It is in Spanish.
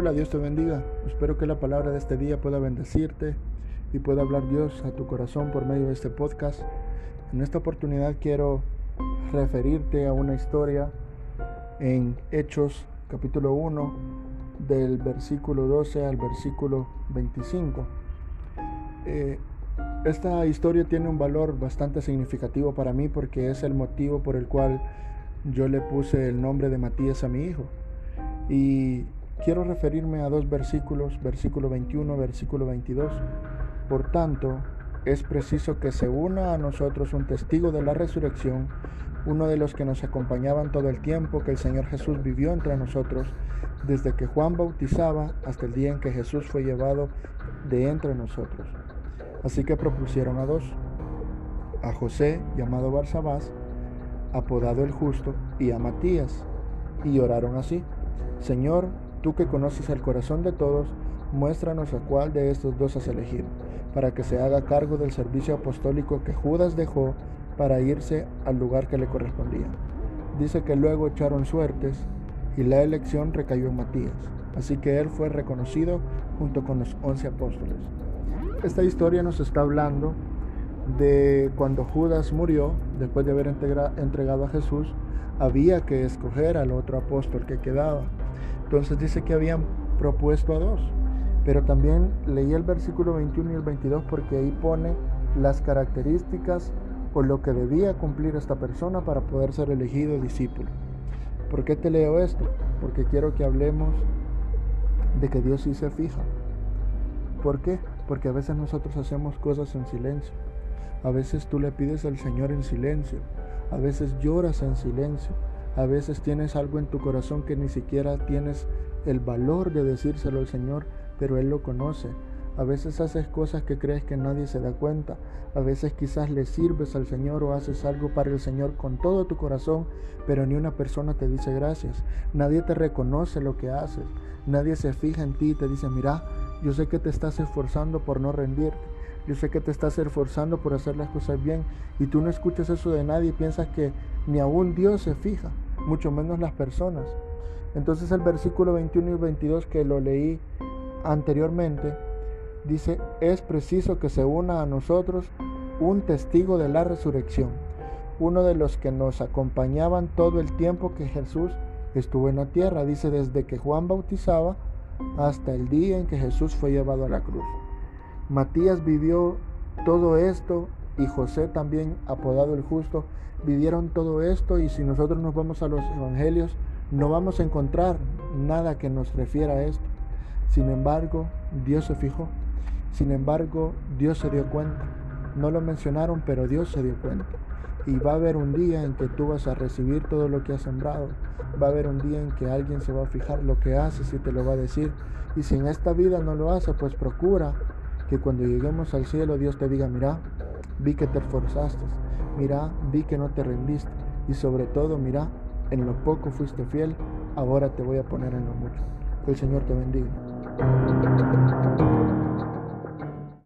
Hola, Dios te bendiga. Espero que la palabra de este día pueda bendecirte y pueda hablar Dios a tu corazón por medio de este podcast. En esta oportunidad quiero referirte a una historia en Hechos capítulo 1 del versículo 12 al versículo 25. Eh, esta historia tiene un valor bastante significativo para mí porque es el motivo por el cual yo le puse el nombre de Matías a mi hijo. Y quiero referirme a dos versículos, versículo 21, versículo 22. Por tanto, es preciso que se una a nosotros un testigo de la resurrección, uno de los que nos acompañaban todo el tiempo que el Señor Jesús vivió entre nosotros, desde que Juan bautizaba hasta el día en que Jesús fue llevado de entre nosotros. Así que propusieron a dos, a José, llamado Barsabás, apodado el justo, y a Matías, y oraron así, Señor, tú que conoces el corazón de todos, muéstranos a cuál de estos dos has elegido, para que se haga cargo del servicio apostólico que Judas dejó para irse al lugar que le correspondía. Dice que luego echaron suertes y la elección recayó en Matías, así que él fue reconocido junto con los once apóstoles. Esta historia nos está hablando de cuando Judas murió, después de haber entregado a Jesús, había que escoger al otro apóstol que quedaba. Entonces dice que habían propuesto a dos. Pero también leí el versículo 21 y el 22 porque ahí pone las características o lo que debía cumplir esta persona para poder ser elegido discípulo. ¿Por qué te leo esto? Porque quiero que hablemos de que Dios sí se fija. ¿Por qué? Porque a veces nosotros hacemos cosas en silencio. A veces tú le pides al Señor en silencio. A veces lloras en silencio. A veces tienes algo en tu corazón que ni siquiera tienes el valor de decírselo al Señor, pero Él lo conoce. A veces haces cosas que crees que nadie se da cuenta. A veces quizás le sirves al Señor o haces algo para el Señor con todo tu corazón, pero ni una persona te dice gracias. Nadie te reconoce lo que haces. Nadie se fija en ti y te dice, mira, yo sé que te estás esforzando por no rendirte. Yo sé que te estás esforzando por hacer las cosas bien y tú no escuchas eso de nadie y piensas que ni aún Dios se fija, mucho menos las personas. Entonces el versículo 21 y 22 que lo leí anteriormente dice, es preciso que se una a nosotros un testigo de la resurrección, uno de los que nos acompañaban todo el tiempo que Jesús estuvo en la tierra, dice desde que Juan bautizaba hasta el día en que Jesús fue llevado a la cruz. Matías vivió todo esto y José también, apodado el justo, vivieron todo esto y si nosotros nos vamos a los evangelios, no vamos a encontrar nada que nos refiera a esto. Sin embargo, Dios se fijó. Sin embargo, Dios se dio cuenta. No lo mencionaron, pero Dios se dio cuenta. Y va a haber un día en que tú vas a recibir todo lo que has sembrado. Va a haber un día en que alguien se va a fijar lo que haces y te lo va a decir. Y si en esta vida no lo hace, pues procura que cuando lleguemos al cielo Dios te diga, mira, vi que te esforzaste, mira, vi que no te rendiste. Y sobre todo, mira, en lo poco fuiste fiel, ahora te voy a poner en lo mucho. Que el Señor te bendiga.